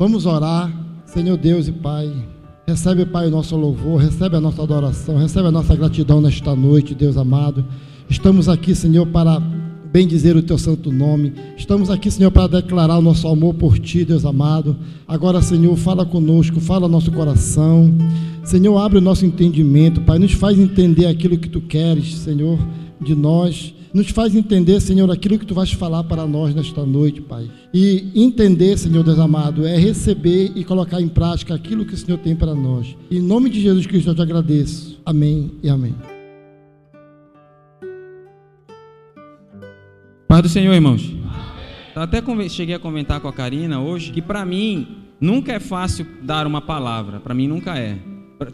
Vamos orar, Senhor Deus e Pai. Recebe, Pai, o nosso louvor, recebe a nossa adoração, recebe a nossa gratidão nesta noite, Deus amado. Estamos aqui, Senhor, para bem dizer o teu santo nome. Estamos aqui, Senhor, para declarar o nosso amor por ti, Deus amado. Agora, Senhor, fala conosco, fala nosso coração. Senhor, abre o nosso entendimento, Pai. Nos faz entender aquilo que tu queres, Senhor, de nós. Nos faz entender, Senhor, aquilo que tu vais falar para nós nesta noite, Pai. E entender, Senhor Deus amado, é receber e colocar em prática aquilo que o Senhor tem para nós. Em nome de Jesus Cristo eu te agradeço. Amém e amém. Paz do Senhor, irmãos. Até cheguei a comentar com a Karina hoje que para mim nunca é fácil dar uma palavra. Para mim nunca é.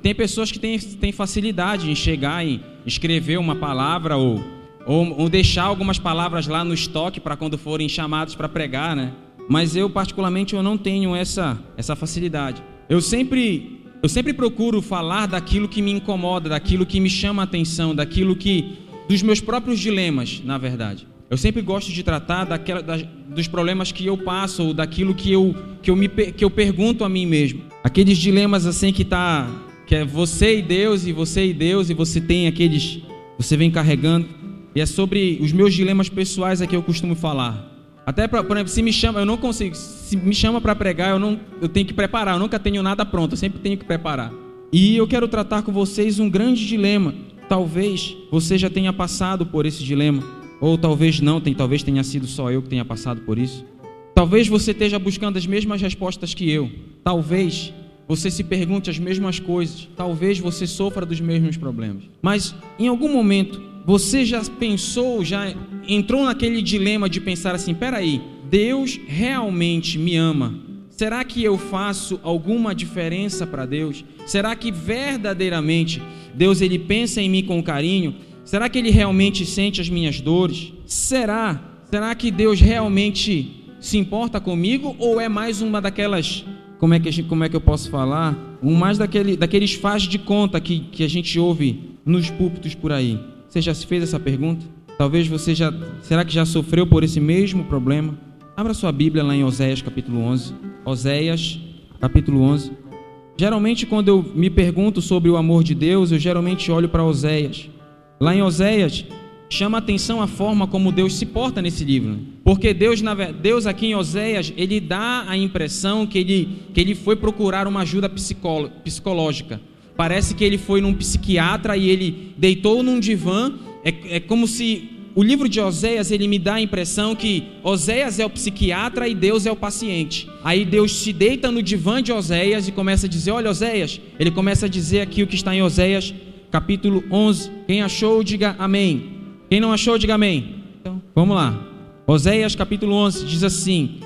Tem pessoas que têm, têm facilidade em chegar e escrever uma palavra ou, ou, ou deixar algumas palavras lá no estoque para quando forem chamados para pregar, né? Mas eu particularmente eu não tenho essa essa facilidade. Eu sempre eu sempre procuro falar daquilo que me incomoda, daquilo que me chama a atenção, daquilo que dos meus próprios dilemas, na verdade. Eu sempre gosto de tratar daquela, da, dos problemas que eu passo, ou daquilo que eu, que, eu me, que eu pergunto a mim mesmo. Aqueles dilemas assim que tá, que é você e Deus, e você e Deus, e você tem aqueles. Você vem carregando. E é sobre os meus dilemas pessoais é que eu costumo falar. Até, pra, por exemplo, se me chama, eu não consigo. Se me chama para pregar, eu, não, eu tenho que preparar. Eu nunca tenho nada pronto, eu sempre tenho que preparar. E eu quero tratar com vocês um grande dilema. Talvez você já tenha passado por esse dilema. Ou talvez não, tem, talvez tenha sido só eu que tenha passado por isso. Talvez você esteja buscando as mesmas respostas que eu. Talvez você se pergunte as mesmas coisas. Talvez você sofra dos mesmos problemas. Mas em algum momento você já pensou, já entrou naquele dilema de pensar assim: peraí, Deus realmente me ama? Será que eu faço alguma diferença para Deus? Será que verdadeiramente Deus ele pensa em mim com carinho? Será que ele realmente sente as minhas dores? Será? Será que Deus realmente se importa comigo ou é mais uma daquelas como é que, como é que eu posso falar? Um mais daquele, daqueles faz de conta que, que a gente ouve nos púlpitos por aí. Você já se fez essa pergunta? Talvez você já. Será que já sofreu por esse mesmo problema? Abra sua Bíblia lá em Oséias capítulo 11. Oséias capítulo 11. Geralmente, quando eu me pergunto sobre o amor de Deus, eu geralmente olho para Oséias. Lá em Oséias, chama atenção a forma como Deus se porta nesse livro. Porque Deus, Deus aqui em Oséias, ele dá a impressão que ele, que ele foi procurar uma ajuda psicológica. Parece que ele foi num psiquiatra e ele deitou num divã. É, é como se o livro de Oséias ele me dá a impressão que Oséias é o psiquiatra e Deus é o paciente. Aí Deus se deita no divã de Oséias e começa a dizer: Olha, Oséias. Ele começa a dizer aqui o que está em Oséias capítulo 11. Quem achou, diga amém. Quem não achou, diga amém. Então, vamos lá. Oséias capítulo 11 diz assim: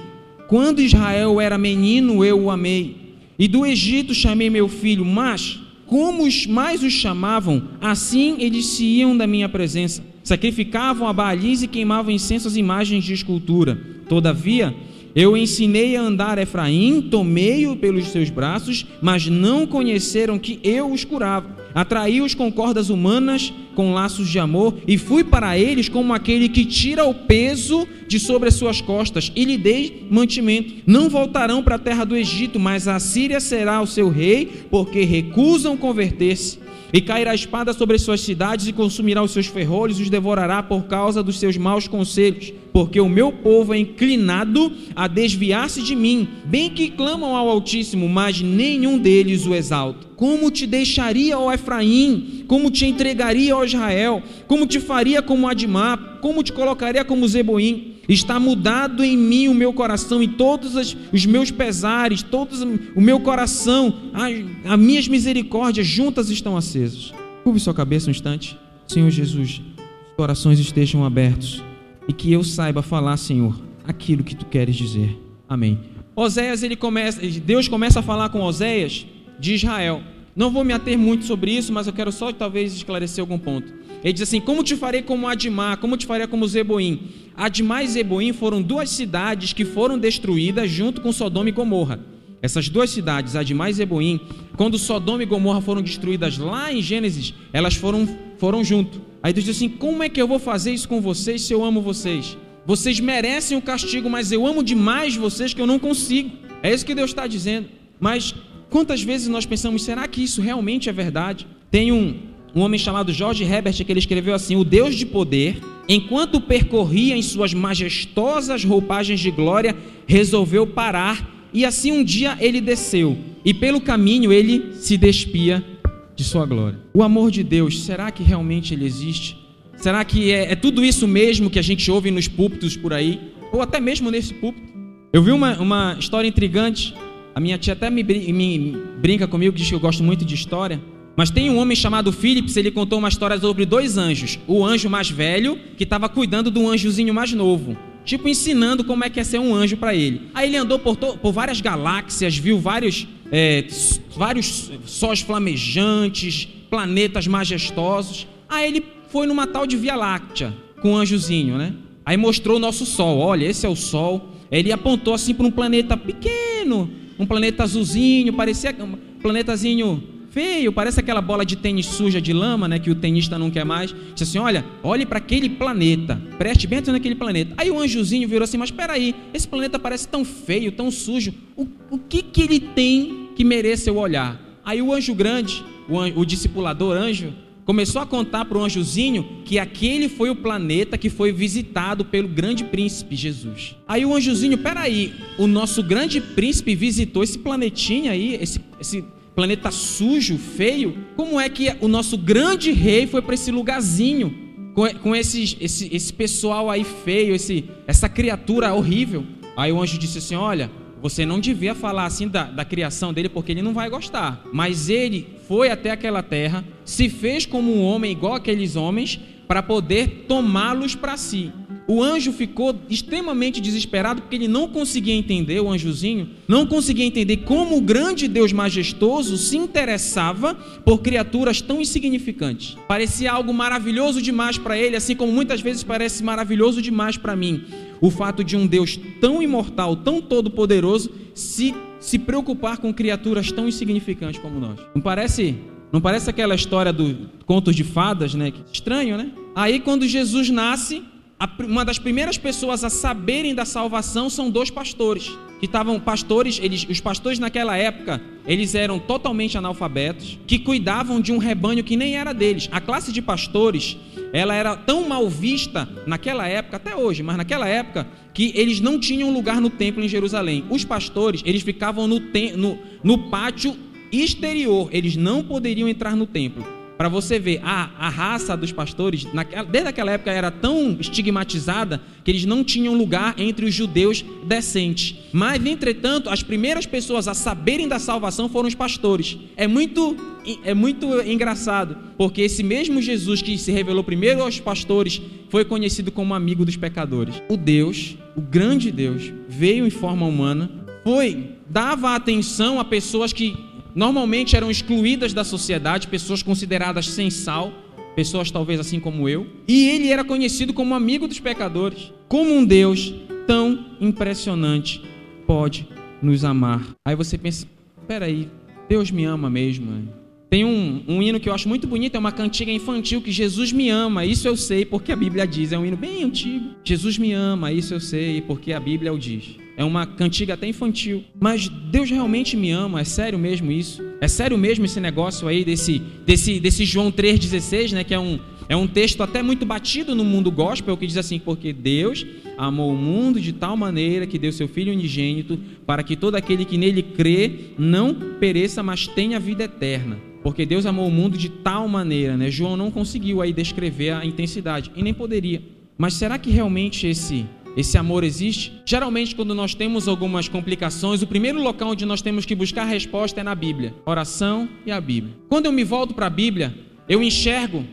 Quando Israel era menino, eu o amei, e do Egito chamei meu filho, mas como os mais os chamavam, assim eles se iam da minha presença. Sacrificavam a Baalis e queimavam incenso às imagens de escultura. Todavia, eu ensinei a andar Efraim, tomei-o pelos seus braços, mas não conheceram que eu os curava. Atraí-os com cordas humanas, com laços de amor, e fui para eles como aquele que tira o peso de sobre as suas costas, e lhe dei mantimento. Não voltarão para a terra do Egito, mas a Síria será o seu rei, porque recusam converter-se. E cairá a espada sobre as suas cidades e consumirá os seus ferrolhos e os devorará por causa dos seus maus conselhos. Porque o meu povo é inclinado a desviar-se de mim, bem que clamam ao Altíssimo, mas nenhum deles o exalta. Como te deixaria, ó Efraim? Como te entregaria, ó Israel? Como te faria como Admar? Como te colocaria como Zeboim? Está mudado em mim o meu coração e todos os meus pesares, todos o meu coração, as, as minhas misericórdias juntas estão acesas. Curve sua cabeça um instante. Senhor Jesus, os corações estejam abertos e que eu saiba falar, Senhor, aquilo que tu queres dizer. Amém. Oséias, ele começa, Deus começa a falar com Oséias de Israel. Não vou me ater muito sobre isso, mas eu quero só talvez esclarecer algum ponto. Ele diz assim: Como te farei como Admar, como te farei como Zeboim? Admar e Zeboim foram duas cidades que foram destruídas junto com Sodoma e Gomorra. Essas duas cidades, Admar e Zeboim, quando Sodoma e Gomorra foram destruídas lá em Gênesis, elas foram, foram junto. Aí Deus diz assim: Como é que eu vou fazer isso com vocês se eu amo vocês? Vocês merecem o castigo, mas eu amo demais vocês que eu não consigo. É isso que Deus está dizendo. Mas quantas vezes nós pensamos, será que isso realmente é verdade? Tem um, um homem chamado George Herbert que ele escreveu assim: O Deus de poder, enquanto percorria em suas majestosas roupagens de glória, resolveu parar e assim um dia ele desceu e pelo caminho ele se despia de sua glória. O amor de Deus, será que realmente ele existe? Será que é, é tudo isso mesmo que a gente ouve nos púlpitos por aí? Ou até mesmo nesse púlpito? Eu vi uma, uma história intrigante. A minha tia até me, me brinca comigo, diz que eu gosto muito de história. Mas tem um homem chamado Philips, ele contou uma história sobre dois anjos. O anjo mais velho, que estava cuidando do anjozinho mais novo. Tipo, ensinando como é que é ser um anjo para ele. Aí ele andou por, por várias galáxias, viu vários, é, vários sóis flamejantes, planetas majestosos. Aí ele foi numa tal de Via Láctea, com o anjozinho, né? Aí mostrou o nosso Sol. Olha, esse é o Sol. Ele apontou assim para um planeta pequeno, um planeta azulzinho, parecia um planetazinho feio, parece aquela bola de tênis suja de lama, né, que o tenista não quer mais. Disse assim: "Olha, olhe para aquele planeta. Preste bem atenção naquele planeta". Aí o anjozinho virou assim: "Mas espera aí, esse planeta parece tão feio, tão sujo. O, o que que ele tem que mereça eu olhar?". Aí o anjo grande, o, o discipulador anjo, começou a contar para o anjozinho que aquele foi o planeta que foi visitado pelo grande príncipe Jesus. Aí o anjozinho, peraí, o nosso grande príncipe visitou esse planetinha aí, esse, esse planeta sujo, feio, como é que o nosso grande rei foi para esse lugarzinho com, com esse, esse, esse pessoal aí feio, esse, essa criatura horrível? Aí o anjo disse assim: Olha, você não devia falar assim da, da criação dele, porque ele não vai gostar. Mas ele foi até aquela terra, se fez como um homem igual aqueles homens, para poder tomá-los para si. O anjo ficou extremamente desesperado porque ele não conseguia entender, o anjozinho, não conseguia entender como o grande Deus majestoso se interessava por criaturas tão insignificantes. Parecia algo maravilhoso demais para ele, assim como muitas vezes parece maravilhoso demais para mim. O fato de um Deus tão imortal, tão todo-poderoso, se, se preocupar com criaturas tão insignificantes como nós. Não parece não parece aquela história do contos de fadas, né? Estranho, né? Aí quando Jesus nasce, uma das primeiras pessoas a saberem da salvação são dois pastores que estavam pastores, eles, os pastores naquela época, eles eram totalmente analfabetos, que cuidavam de um rebanho que nem era deles. A classe de pastores, ela era tão mal vista naquela época, até hoje, mas naquela época, que eles não tinham lugar no templo em Jerusalém. Os pastores, eles ficavam no, no, no pátio exterior, eles não poderiam entrar no templo para você ver, a, a raça dos pastores, naquela, desde aquela época, era tão estigmatizada que eles não tinham lugar entre os judeus decentes. Mas, entretanto, as primeiras pessoas a saberem da salvação foram os pastores. É muito, é muito engraçado, porque esse mesmo Jesus que se revelou primeiro aos pastores foi conhecido como amigo dos pecadores. O Deus, o grande Deus, veio em forma humana, foi, dava atenção a pessoas que Normalmente eram excluídas da sociedade, pessoas consideradas sem sal, pessoas talvez assim como eu. E ele era conhecido como amigo dos pecadores. Como um Deus tão impressionante pode nos amar? Aí você pensa: peraí, Deus me ama mesmo. Tem um, um hino que eu acho muito bonito, é uma cantiga infantil que Jesus me ama, isso eu sei porque a Bíblia diz. É um hino bem antigo. Jesus me ama, isso eu sei porque a Bíblia o diz. É uma cantiga até infantil. Mas Deus realmente me ama, é sério mesmo isso? É sério mesmo esse negócio aí desse, desse, desse João 3,16, né? Que é um, é um texto até muito batido no mundo gospel, que diz assim: Porque Deus amou o mundo de tal maneira que deu seu Filho unigênito, para que todo aquele que nele crê não pereça, mas tenha vida eterna. Porque Deus amou o mundo de tal maneira, né? João não conseguiu aí descrever a intensidade e nem poderia. Mas será que realmente esse esse amor existe? Geralmente, quando nós temos algumas complicações, o primeiro local onde nós temos que buscar resposta é na Bíblia. Oração e a Bíblia. Quando eu me volto para a Bíblia, eu enxergo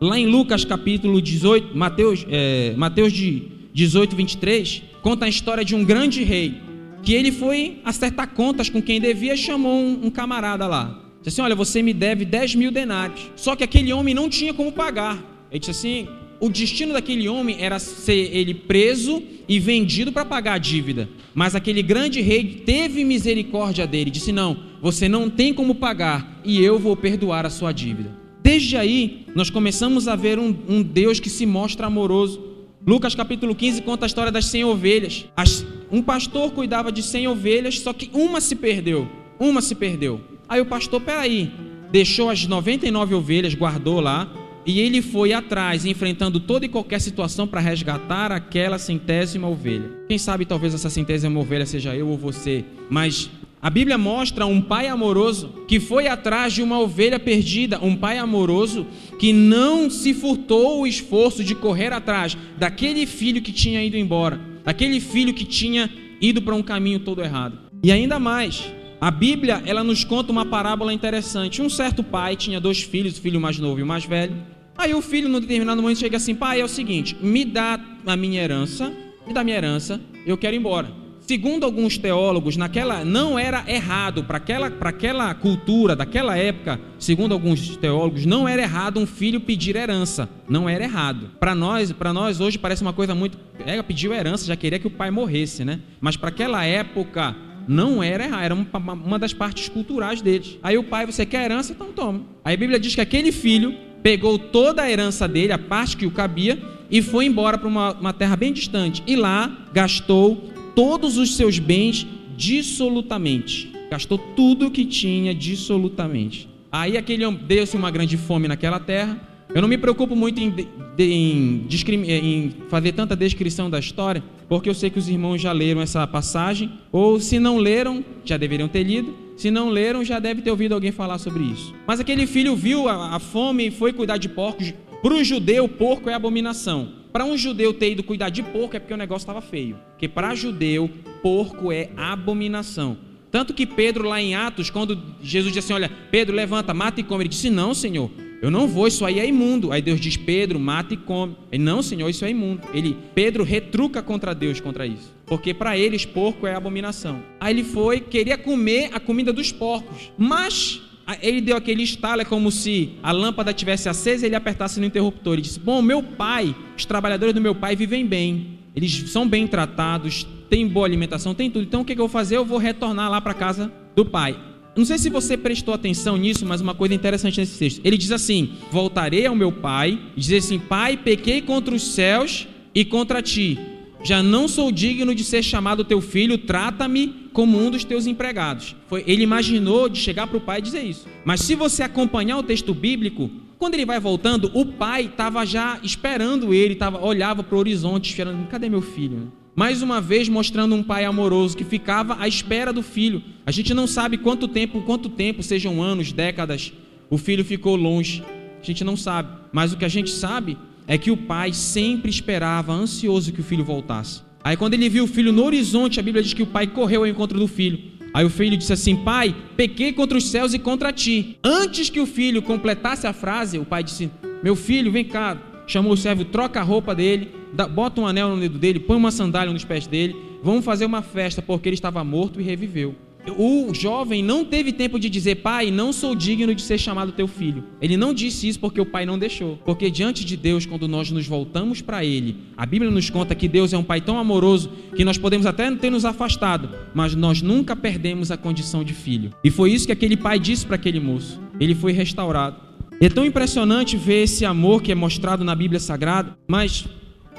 lá em Lucas capítulo 18, Mateus, é, Mateus de 18, 23, conta a história de um grande rei, que ele foi acertar contas com quem devia e chamou um, um camarada lá. Disse assim: Olha, você me deve 10 mil denários. Só que aquele homem não tinha como pagar. Ele disse assim: o destino daquele homem era ser ele preso e vendido para pagar a dívida. Mas aquele grande rei teve misericórdia dele, disse: Não, você não tem como pagar e eu vou perdoar a sua dívida. Desde aí, nós começamos a ver um, um Deus que se mostra amoroso. Lucas capítulo 15 conta a história das 100 ovelhas. As, Um pastor cuidava de 100 ovelhas, só que uma se perdeu. Uma se perdeu. Aí o pastor, peraí, deixou as 99 ovelhas, guardou lá, e ele foi atrás, enfrentando toda e qualquer situação para resgatar aquela centésima ovelha. Quem sabe talvez essa centésima ovelha seja eu ou você, mas a Bíblia mostra um pai amoroso que foi atrás de uma ovelha perdida, um pai amoroso que não se furtou o esforço de correr atrás daquele filho que tinha ido embora, daquele filho que tinha ido para um caminho todo errado. E ainda mais, a Bíblia ela nos conta uma parábola interessante. Um certo pai tinha dois filhos, o filho mais novo e o mais velho. Aí o filho, num determinado momento, chega assim: pai, é o seguinte, me dá a minha herança, me dá a minha herança, eu quero ir embora. Segundo alguns teólogos, naquela não era errado para aquela, aquela cultura daquela época, segundo alguns teólogos, não era errado um filho pedir herança, não era errado. Para nós, para nós hoje parece uma coisa muito, ela pediu herança, já queria que o pai morresse, né? Mas para aquela época não era errado, era uma, uma das partes culturais deles. Aí o pai, você quer herança, então toma. Aí a Bíblia diz que aquele filho pegou toda a herança dele, a parte que o cabia, e foi embora para uma, uma terra bem distante. E lá gastou todos os seus bens dissolutamente. Gastou tudo o que tinha dissolutamente. Aí aquele homem deu-se uma grande fome naquela terra. Eu não me preocupo muito em, em, em, fazer tanta descrição da história, porque eu sei que os irmãos já leram essa passagem, ou se não leram, já deveriam ter lido. Se não leram, já deve ter ouvido alguém falar sobre isso. Mas aquele filho viu a, a fome e foi cuidar de porcos. Para o judeu, porco é abominação. Para um judeu ter ido cuidar de porco é porque o negócio estava feio. Porque para judeu, porco é abominação. Tanto que Pedro, lá em Atos, quando Jesus disse assim: Olha, Pedro, levanta, mata e come. Ele disse: Não, Senhor, eu não vou, isso aí é imundo. Aí Deus diz: Pedro, mata e come. Ele: Não, Senhor, isso é imundo. Ele, Pedro retruca contra Deus contra isso. Porque para eles, porco é abominação. Aí ele foi, queria comer a comida dos porcos. Mas ele deu aquele estalo, é como se a lâmpada tivesse acesa e ele apertasse no interruptor. Ele disse: Bom, meu pai, os trabalhadores do meu pai vivem bem, eles são bem tratados, têm boa alimentação, tem tudo. Então o que eu vou fazer? Eu vou retornar lá para casa do pai. Não sei se você prestou atenção nisso, mas uma coisa interessante nesse texto. Ele diz assim: Voltarei ao meu pai, diz assim: Pai, pequei contra os céus e contra ti já não sou digno de ser chamado teu filho, trata-me como um dos teus empregados. Foi, ele imaginou de chegar para o pai e dizer isso. Mas se você acompanhar o texto bíblico, quando ele vai voltando, o pai estava já esperando ele, tava, olhava para o horizonte, esperando, cadê meu filho? Mais uma vez mostrando um pai amoroso que ficava à espera do filho. A gente não sabe quanto tempo, quanto tempo, sejam anos, décadas, o filho ficou longe. A gente não sabe. Mas o que a gente sabe é que o pai sempre esperava, ansioso que o filho voltasse. Aí quando ele viu o filho no horizonte, a Bíblia diz que o pai correu ao encontro do filho. Aí o filho disse assim: Pai, pequei contra os céus e contra ti. Antes que o filho completasse a frase, o pai disse: Meu filho, vem cá. Chamou o servo, troca a roupa dele, bota um anel no dedo dele, põe uma sandália nos pés dele. Vamos fazer uma festa, porque ele estava morto e reviveu o jovem não teve tempo de dizer, pai, não sou digno de ser chamado teu filho. Ele não disse isso porque o pai não deixou. Porque diante de Deus, quando nós nos voltamos para Ele, a Bíblia nos conta que Deus é um pai tão amoroso que nós podemos até ter nos afastado, mas nós nunca perdemos a condição de filho. E foi isso que aquele pai disse para aquele moço. Ele foi restaurado. É tão impressionante ver esse amor que é mostrado na Bíblia Sagrada, mas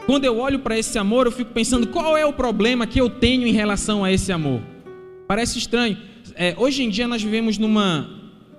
quando eu olho para esse amor, eu fico pensando qual é o problema que eu tenho em relação a esse amor. Parece estranho. É, hoje em dia nós vivemos numa,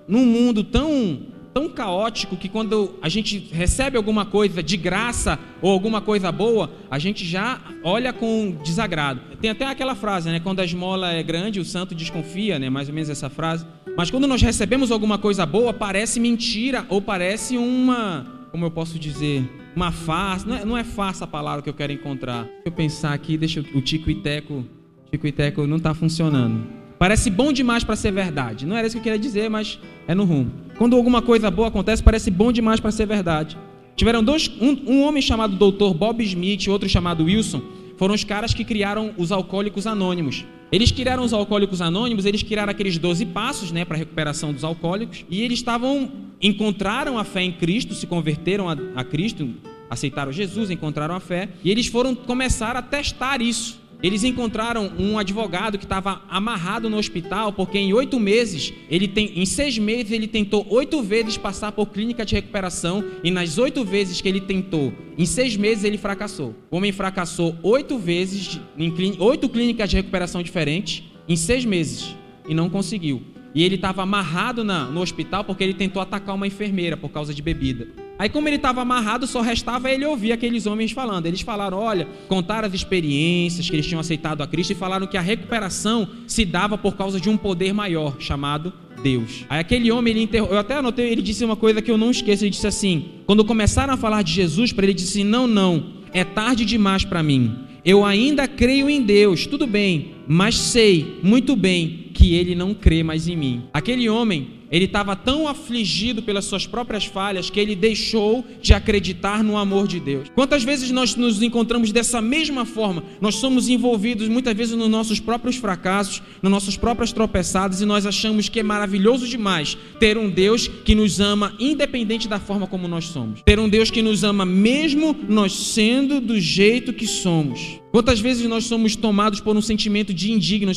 num mundo tão, tão caótico que quando a gente recebe alguma coisa de graça ou alguma coisa boa, a gente já olha com desagrado. Tem até aquela frase, né? Quando a esmola é grande, o santo desconfia, né? Mais ou menos essa frase. Mas quando nós recebemos alguma coisa boa, parece mentira ou parece uma, como eu posso dizer, uma farsa. Não é, não é farsa a palavra que eu quero encontrar. Deixa eu pensar aqui, deixa o Tico e Teco Tico e Teco não está funcionando. Parece bom demais para ser verdade. Não era isso que eu queria dizer, mas é no rumo. Quando alguma coisa boa acontece, parece bom demais para ser verdade. Tiveram dois, um, um homem chamado Dr. Bob Smith e outro chamado Wilson, foram os caras que criaram os alcoólicos anônimos. Eles criaram os alcoólicos anônimos, eles criaram aqueles 12 passos, né, para a recuperação dos alcoólicos, e eles estavam encontraram a fé em Cristo, se converteram a, a Cristo, aceitaram Jesus, encontraram a fé, e eles foram começar a testar isso eles encontraram um advogado que estava amarrado no hospital porque em oito meses ele tem, em seis meses ele tentou oito vezes passar por clínica de recuperação e nas oito vezes que ele tentou, em seis meses ele fracassou. O homem fracassou oito vezes em oito clínicas de recuperação diferentes em seis meses e não conseguiu. E ele estava amarrado na, no hospital porque ele tentou atacar uma enfermeira por causa de bebida. Aí, como ele estava amarrado, só restava ele ouvir aqueles homens falando. Eles falaram: olha, contaram as experiências que eles tinham aceitado a Cristo e falaram que a recuperação se dava por causa de um poder maior chamado Deus. Aí aquele homem, ele eu até anotei, ele disse uma coisa que eu não esqueço. Ele disse assim: quando começaram a falar de Jesus para ele, disse: não, não, é tarde demais para mim. Eu ainda creio em Deus, tudo bem, mas sei muito bem que ele não crê mais em mim. Aquele homem, ele estava tão afligido pelas suas próprias falhas que ele deixou de acreditar no amor de Deus. Quantas vezes nós nos encontramos dessa mesma forma? Nós somos envolvidos muitas vezes nos nossos próprios fracassos, nas nossas próprias tropeçadas e nós achamos que é maravilhoso demais ter um Deus que nos ama independente da forma como nós somos. Ter um Deus que nos ama mesmo nós sendo do jeito que somos. Quantas vezes nós somos tomados por um sentimento de indigno?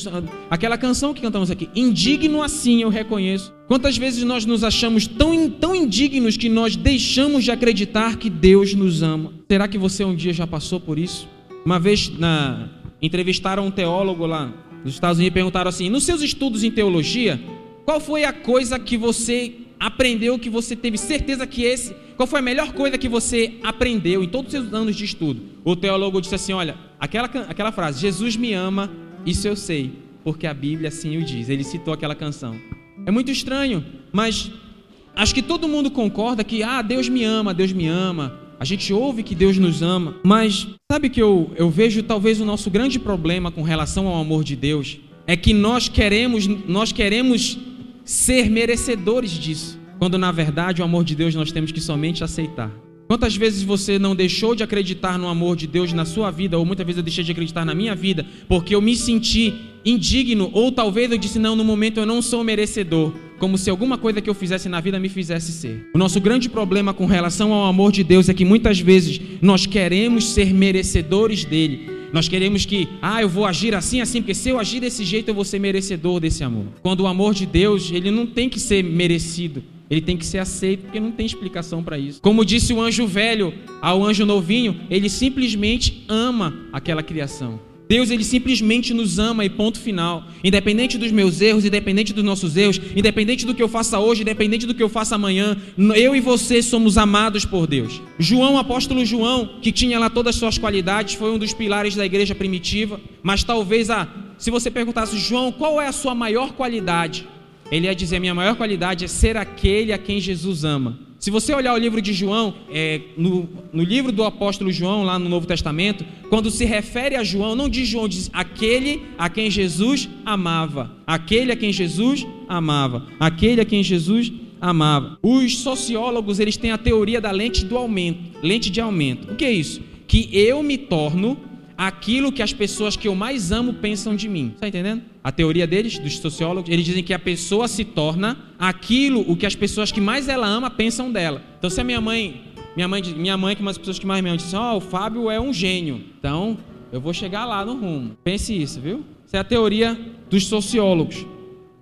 Aquela canção que cantamos aqui, indigno assim eu reconheço. Quantas vezes nós nos achamos tão, tão indignos que nós deixamos de acreditar que Deus nos ama? Será que você um dia já passou por isso? Uma vez na, entrevistaram um teólogo lá nos Estados Unidos e perguntaram assim: nos seus estudos em teologia, qual foi a coisa que você aprendeu que você teve certeza que esse. Qual foi a melhor coisa que você aprendeu em todos os seus anos de estudo? O teólogo disse assim: olha, aquela, aquela frase, Jesus me ama, isso eu sei, porque a Bíblia assim o diz. Ele citou aquela canção. É muito estranho, mas acho que todo mundo concorda que, ah, Deus me ama, Deus me ama. A gente ouve que Deus nos ama, mas sabe que eu, eu vejo talvez o nosso grande problema com relação ao amor de Deus é que nós queremos, nós queremos ser merecedores disso, quando na verdade o amor de Deus nós temos que somente aceitar. Quantas vezes você não deixou de acreditar no amor de Deus na sua vida, ou muitas vezes eu deixei de acreditar na minha vida, porque eu me senti indigno, ou talvez eu disse, não, no momento eu não sou merecedor, como se alguma coisa que eu fizesse na vida me fizesse ser. O nosso grande problema com relação ao amor de Deus é que muitas vezes nós queremos ser merecedores dele, nós queremos que, ah, eu vou agir assim, assim, porque se eu agir desse jeito eu vou ser merecedor desse amor. Quando o amor de Deus, ele não tem que ser merecido, ele tem que ser aceito, porque não tem explicação para isso. Como disse o anjo velho ao anjo novinho, ele simplesmente ama aquela criação. Deus ele simplesmente nos ama e ponto final. Independente dos meus erros, independente dos nossos erros, independente do que eu faça hoje, independente do que eu faça amanhã, eu e você somos amados por Deus. João, apóstolo João, que tinha lá todas as suas qualidades, foi um dos pilares da igreja primitiva, mas talvez ah, se você perguntasse João, qual é a sua maior qualidade? Ele ia dizer: minha maior qualidade é ser aquele a quem Jesus ama. Se você olhar o livro de João, é, no, no, livro do apóstolo João, lá no Novo Testamento, quando se refere a João, não diz João, diz aquele a quem Jesus amava. Aquele a quem Jesus amava. Aquele a quem Jesus amava. Os sociólogos, eles têm a teoria da lente do aumento, lente de aumento. O que é isso? Que eu me torno aquilo que as pessoas que eu mais amo pensam de mim. Está entendendo? A teoria deles, dos sociólogos, eles dizem que a pessoa se torna aquilo o que as pessoas que mais ela ama pensam dela. Então, se a minha mãe, minha mãe, minha mãe que é uma das pessoas que mais me amam, disse: "Ó, oh, o Fábio é um gênio". Então, eu vou chegar lá no rumo. Pense isso, viu? Essa é a teoria dos sociólogos.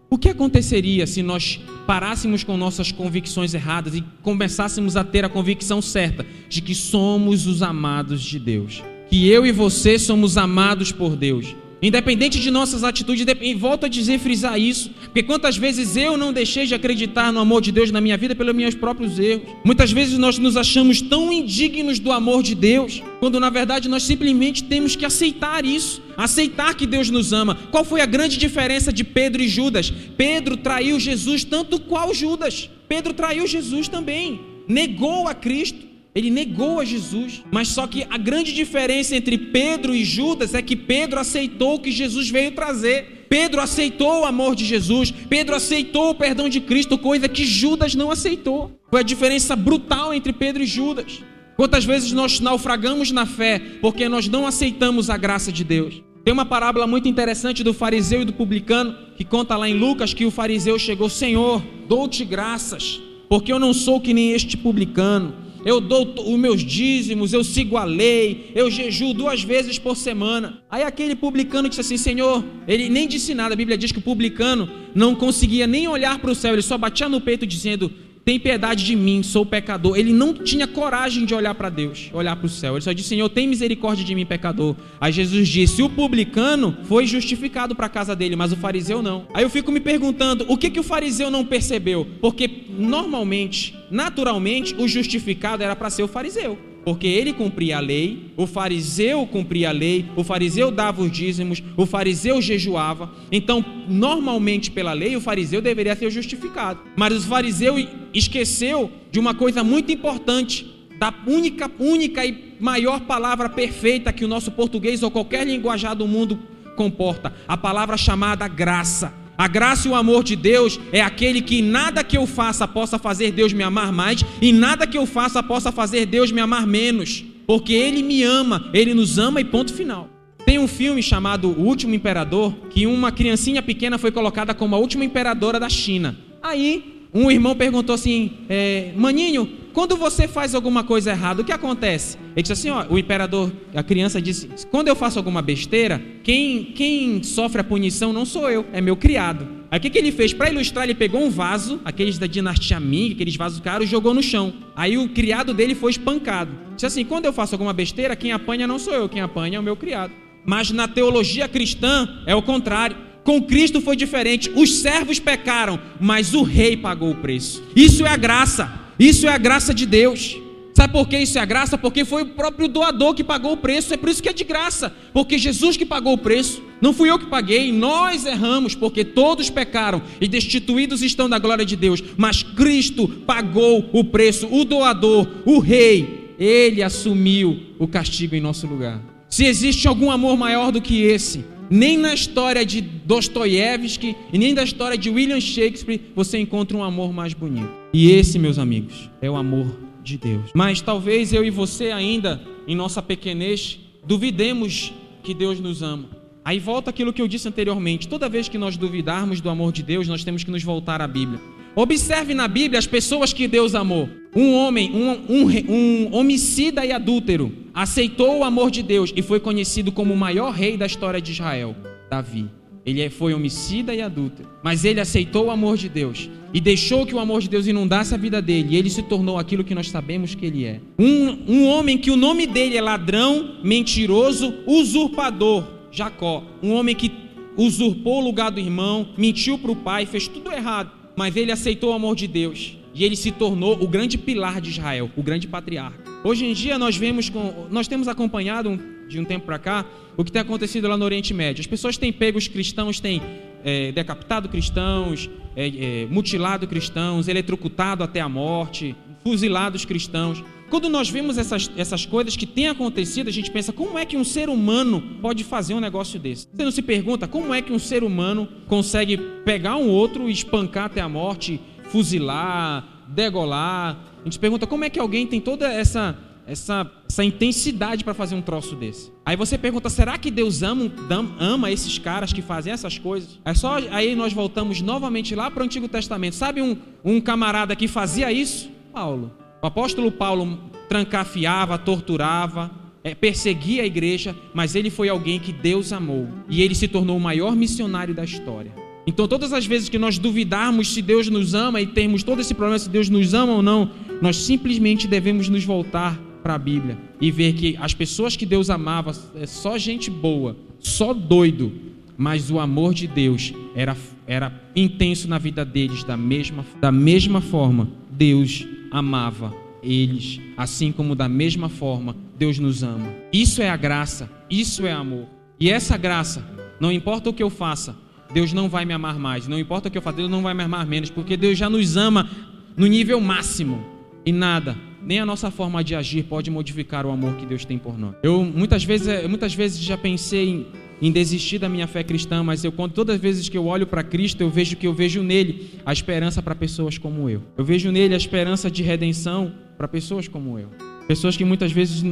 O que aconteceria se nós parássemos com nossas convicções erradas e começássemos a ter a convicção certa de que somos os amados de Deus? Que eu e você somos amados por Deus. Independente de nossas atitudes, e volto a dizer, frisar isso, porque quantas vezes eu não deixei de acreditar no amor de Deus na minha vida pelos meus próprios erros. Muitas vezes nós nos achamos tão indignos do amor de Deus, quando na verdade nós simplesmente temos que aceitar isso, aceitar que Deus nos ama. Qual foi a grande diferença de Pedro e Judas? Pedro traiu Jesus tanto qual Judas. Pedro traiu Jesus também, negou a Cristo. Ele negou a Jesus. Mas só que a grande diferença entre Pedro e Judas é que Pedro aceitou o que Jesus veio trazer. Pedro aceitou o amor de Jesus. Pedro aceitou o perdão de Cristo, coisa que Judas não aceitou. Foi a diferença brutal entre Pedro e Judas. Quantas vezes nós naufragamos na fé porque nós não aceitamos a graça de Deus? Tem uma parábola muito interessante do fariseu e do publicano que conta lá em Lucas que o fariseu chegou: Senhor, dou-te graças, porque eu não sou que nem este publicano eu dou os meus dízimos, eu sigo a lei, eu jejuo duas vezes por semana. Aí aquele publicano disse assim: Senhor, ele nem disse nada. A Bíblia diz que o publicano não conseguia nem olhar para o céu, ele só batia no peito dizendo: tem piedade de mim, sou pecador. Ele não tinha coragem de olhar para Deus, olhar para o céu. Ele só disse: Senhor, tem misericórdia de mim, pecador. Aí Jesus disse: O publicano foi justificado para a casa dele, mas o fariseu não. Aí eu fico me perguntando: o que, que o fariseu não percebeu? Porque normalmente, naturalmente, o justificado era para ser o fariseu porque ele cumpria a lei, o fariseu cumpria a lei, o fariseu dava os dízimos, o fariseu jejuava. Então, normalmente pela lei, o fariseu deveria ser justificado. Mas o fariseu esqueceu de uma coisa muito importante, da única, única e maior palavra perfeita que o nosso português ou qualquer linguajar do mundo comporta, a palavra chamada graça. A graça e o amor de Deus é aquele que nada que eu faça possa fazer Deus me amar mais e nada que eu faça possa fazer Deus me amar menos, porque Ele me ama, Ele nos ama e ponto final. Tem um filme chamado O Último Imperador que uma criancinha pequena foi colocada como a última imperadora da China. Aí um irmão perguntou assim: é, Maninho, quando você faz alguma coisa errada, o que acontece? Ele disse assim: ó, o imperador, a criança disse: quando eu faço alguma besteira, quem, quem sofre a punição não sou eu, é meu criado. Aí o que, que ele fez? Para ilustrar, ele pegou um vaso, aqueles da dinastia Ming, aqueles vasos caros, jogou no chão. Aí o criado dele foi espancado. Disse assim: quando eu faço alguma besteira, quem apanha não sou eu, quem apanha é o meu criado. Mas na teologia cristã é o contrário. Com Cristo foi diferente. Os servos pecaram, mas o rei pagou o preço. Isso é a graça. Isso é a graça de Deus. Sabe por que isso é a graça? Porque foi o próprio doador que pagou o preço. É por isso que é de graça. Porque Jesus que pagou o preço. Não fui eu que paguei. Nós erramos porque todos pecaram e destituídos estão da glória de Deus. Mas Cristo pagou o preço. O doador, o rei, ele assumiu o castigo em nosso lugar. Se existe algum amor maior do que esse, nem na história de Dostoiévski e nem da história de William Shakespeare você encontra um amor mais bonito. E esse, meus amigos, é o amor de Deus. Mas talvez eu e você ainda, em nossa pequenez, duvidemos que Deus nos ama. Aí volta aquilo que eu disse anteriormente: toda vez que nós duvidarmos do amor de Deus, nós temos que nos voltar à Bíblia. Observe na Bíblia as pessoas que Deus amou. Um homem, um, um, um, homicida e adúltero, aceitou o amor de Deus e foi conhecido como o maior rei da história de Israel, Davi. Ele é, foi homicida e adúltero, mas ele aceitou o amor de Deus e deixou que o amor de Deus inundasse a vida dele. E ele se tornou aquilo que nós sabemos que ele é. Um, um homem que o nome dele é ladrão, mentiroso, usurpador, Jacó. Um homem que usurpou o lugar do irmão, mentiu para o pai, fez tudo errado mas ele aceitou o amor de Deus e ele se tornou o grande pilar de Israel, o grande patriarca. Hoje em dia nós vemos com, nós temos acompanhado de um tempo para cá o que tem acontecido lá no Oriente Médio. As pessoas têm pego os cristãos, têm é, decapitado cristãos, é, é, mutilado cristãos, eletrocutado até a morte, fuzilado os cristãos. Quando nós vemos essas, essas coisas que têm acontecido, a gente pensa: como é que um ser humano pode fazer um negócio desse? Você não se pergunta como é que um ser humano consegue pegar um outro e espancar até a morte, fuzilar, degolar? A gente pergunta como é que alguém tem toda essa, essa, essa intensidade para fazer um troço desse. Aí você pergunta: será que Deus ama, ama esses caras que fazem essas coisas? É só aí nós voltamos novamente lá para o Antigo Testamento. Sabe um, um camarada que fazia isso? Paulo. O apóstolo Paulo trancafiava, torturava, é, perseguia a igreja, mas ele foi alguém que Deus amou e ele se tornou o maior missionário da história. Então, todas as vezes que nós duvidarmos se Deus nos ama e termos todo esse problema se Deus nos ama ou não, nós simplesmente devemos nos voltar para a Bíblia e ver que as pessoas que Deus amava é só gente boa, só doido, mas o amor de Deus era, era intenso na vida deles da mesma, da mesma forma. Deus amava eles, assim como da mesma forma Deus nos ama. Isso é a graça, isso é amor. E essa graça, não importa o que eu faça, Deus não vai me amar mais. Não importa o que eu faça, Deus não vai me amar menos, porque Deus já nos ama no nível máximo. E nada, nem a nossa forma de agir pode modificar o amor que Deus tem por nós. Eu muitas vezes, muitas vezes já pensei em em desistir da minha fé cristã, mas eu quando todas as vezes que eu olho para Cristo, eu vejo que eu vejo nele a esperança para pessoas como eu. Eu vejo nele a esperança de redenção para pessoas como eu. Pessoas que muitas vezes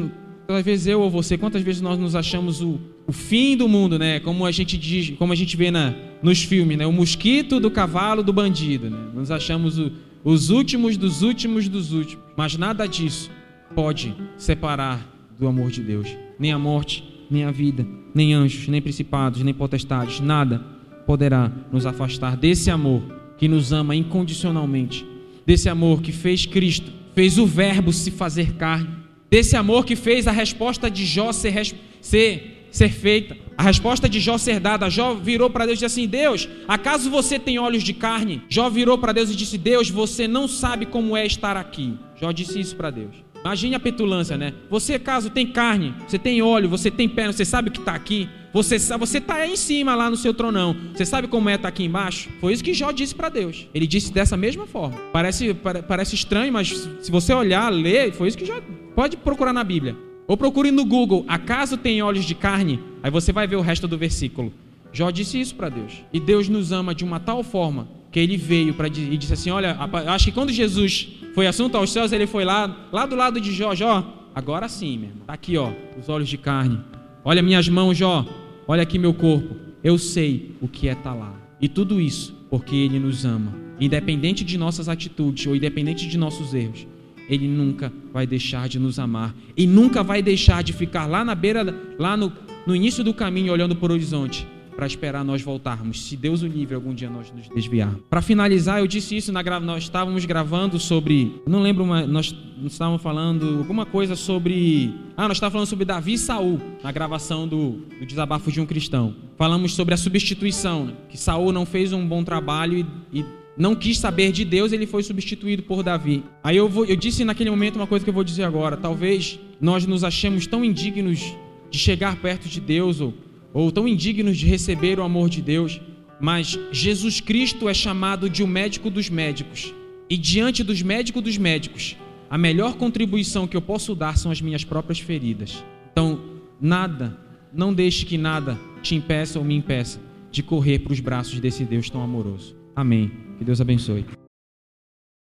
Às vezes eu ou você, quantas vezes nós nos achamos o, o fim do mundo, né? Como a gente diz, como a gente vê na, nos filmes, né? O mosquito do cavalo do bandido, né? Nos achamos o, os últimos dos últimos dos últimos. Mas nada disso pode separar do amor de Deus. Nem a morte, nem a vida, nem anjos, nem principados, nem potestades, nada poderá nos afastar desse amor que nos ama incondicionalmente, desse amor que fez Cristo, fez o Verbo se fazer carne, desse amor que fez a resposta de Jó ser, ser, ser feita, a resposta de Jó ser dada. Jó virou para Deus e disse assim: Deus, acaso você tem olhos de carne? Jó virou para Deus e disse: Deus, você não sabe como é estar aqui. Jó disse isso para Deus. Imagine a petulância, né? Você, caso tem carne, você tem óleo, você tem perna, você sabe que está aqui. Você você está aí em cima lá no seu tronão. Você sabe como é estar tá aqui embaixo? Foi isso que Jó disse para Deus. Ele disse dessa mesma forma. Parece, parece estranho, mas se você olhar, ler, foi isso que Jó. Pode procurar na Bíblia. Ou procure no Google, acaso tem olhos de carne? Aí você vai ver o resto do versículo. Jó disse isso para Deus. E Deus nos ama de uma tal forma que ele veio para e disse assim: Olha, acho que quando Jesus foi assunto aos céus, ele foi lá, lá do lado de Jó, Jó, agora sim, meu irmão. Tá aqui, ó, os olhos de carne. Olha minhas mãos, Jó. Olha aqui meu corpo. Eu sei o que é estar tá lá. E tudo isso porque ele nos ama. Independente de nossas atitudes ou independente de nossos erros, ele nunca vai deixar de nos amar e nunca vai deixar de ficar lá na beira, lá no, no início do caminho, olhando para o horizonte para esperar nós voltarmos, se Deus o livre algum dia nós nos desviar. Para finalizar, eu disse isso na nós estávamos gravando sobre, não lembro, uma, nós estávamos falando alguma coisa sobre, ah, nós estávamos falando sobre Davi e Saul na gravação do, do desabafo de um cristão. Falamos sobre a substituição, né? que Saul não fez um bom trabalho e, e não quis saber de Deus, ele foi substituído por Davi. Aí eu, vou, eu disse naquele momento uma coisa que eu vou dizer agora. Talvez nós nos achemos tão indignos de chegar perto de Deus ou ou tão indignos de receber o amor de Deus, mas Jesus Cristo é chamado de o médico dos médicos. E diante dos médicos dos médicos, a melhor contribuição que eu posso dar são as minhas próprias feridas. Então, nada, não deixe que nada te impeça ou me impeça de correr para os braços desse Deus tão amoroso. Amém. Que Deus abençoe.